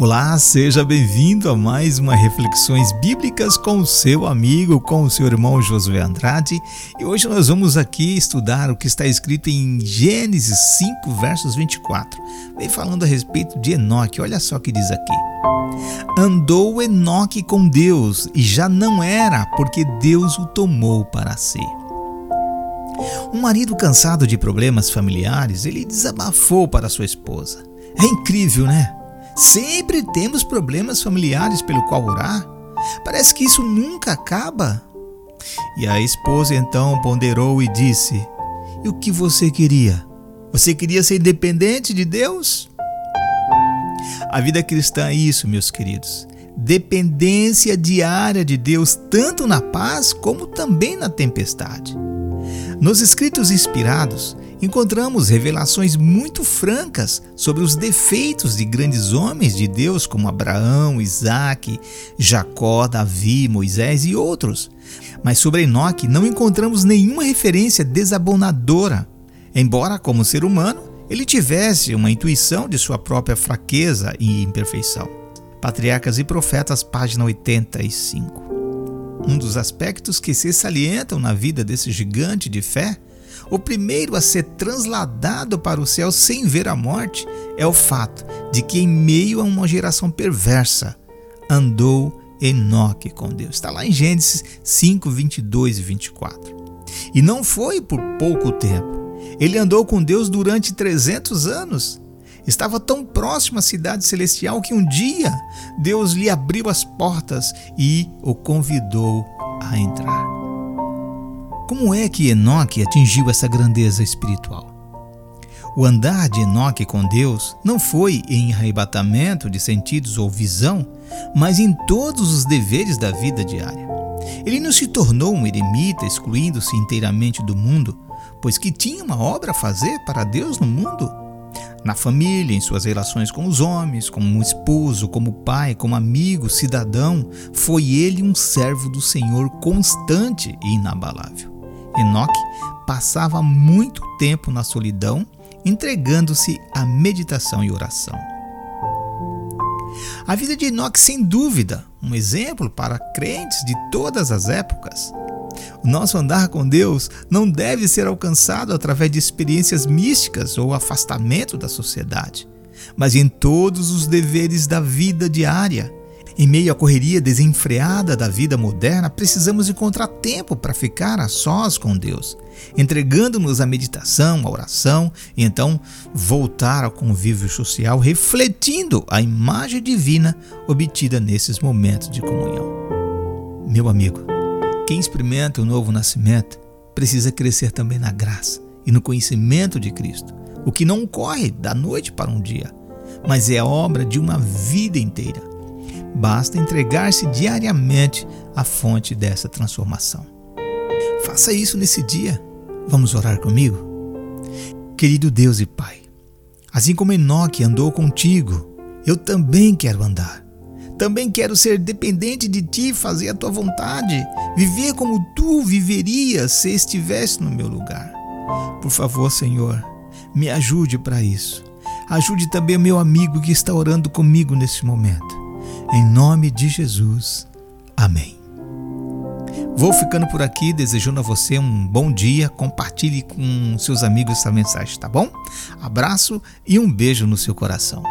Olá, seja bem-vindo a mais uma Reflexões Bíblicas com o seu amigo, com o seu irmão Josué Andrade. E hoje nós vamos aqui estudar o que está escrito em Gênesis 5, versos 24. Vem falando a respeito de Enoque, olha só o que diz aqui. Andou Enoque com Deus e já não era, porque Deus o tomou para si. Um marido cansado de problemas familiares, ele desabafou para sua esposa. É incrível, né? Sempre temos problemas familiares pelo qual orar. Parece que isso nunca acaba. E a esposa então ponderou e disse: E o que você queria? Você queria ser independente de Deus? A vida cristã é isso, meus queridos. Dependência diária de Deus, tanto na paz como também na tempestade. Nos escritos inspirados, encontramos revelações muito francas sobre os defeitos de grandes homens de Deus como Abraão, Isaac, Jacó, Davi, Moisés e outros. Mas sobre Enoque não encontramos nenhuma referência desabonadora, embora, como ser humano, ele tivesse uma intuição de sua própria fraqueza e imperfeição. Patriarcas e Profetas, página 85. Um dos aspectos que se salientam na vida desse gigante de fé o primeiro a ser transladado para o céu sem ver a morte é o fato de que, em meio a uma geração perversa, andou Enoque com Deus. Está lá em Gênesis 5, 22 e 24. E não foi por pouco tempo. Ele andou com Deus durante 300 anos. Estava tão próximo à cidade celestial que um dia Deus lhe abriu as portas e o convidou a entrar. Como é que Enoque atingiu essa grandeza espiritual? O andar de Enoque com Deus não foi em arrebatamento de sentidos ou visão, mas em todos os deveres da vida diária. Ele não se tornou um eremita excluindo-se inteiramente do mundo, pois que tinha uma obra a fazer para Deus no mundo. Na família, em suas relações com os homens, como esposo, como pai, como amigo, cidadão, foi ele um servo do Senhor constante e inabalável. Enoque passava muito tempo na solidão, entregando-se à meditação e oração. A vida de Enoque, sem dúvida, um exemplo para crentes de todas as épocas. O nosso andar com Deus não deve ser alcançado através de experiências místicas ou afastamento da sociedade, mas em todos os deveres da vida diária, em meio à correria desenfreada da vida moderna, precisamos encontrar tempo para ficar a sós com Deus, entregando-nos à meditação, à oração e então voltar ao convívio social, refletindo a imagem divina obtida nesses momentos de comunhão. Meu amigo, quem experimenta o novo nascimento precisa crescer também na graça e no conhecimento de Cristo, o que não ocorre da noite para um dia, mas é a obra de uma vida inteira Basta entregar-se diariamente à fonte dessa transformação. Faça isso nesse dia. Vamos orar comigo? Querido Deus e Pai, assim como Enoque andou contigo, eu também quero andar. Também quero ser dependente de ti, fazer a tua vontade, viver como tu viverias se estivesse no meu lugar. Por favor, Senhor, me ajude para isso. Ajude também o meu amigo que está orando comigo nesse momento. Em nome de Jesus. Amém. Vou ficando por aqui, desejando a você um bom dia. Compartilhe com seus amigos essa mensagem, tá bom? Abraço e um beijo no seu coração.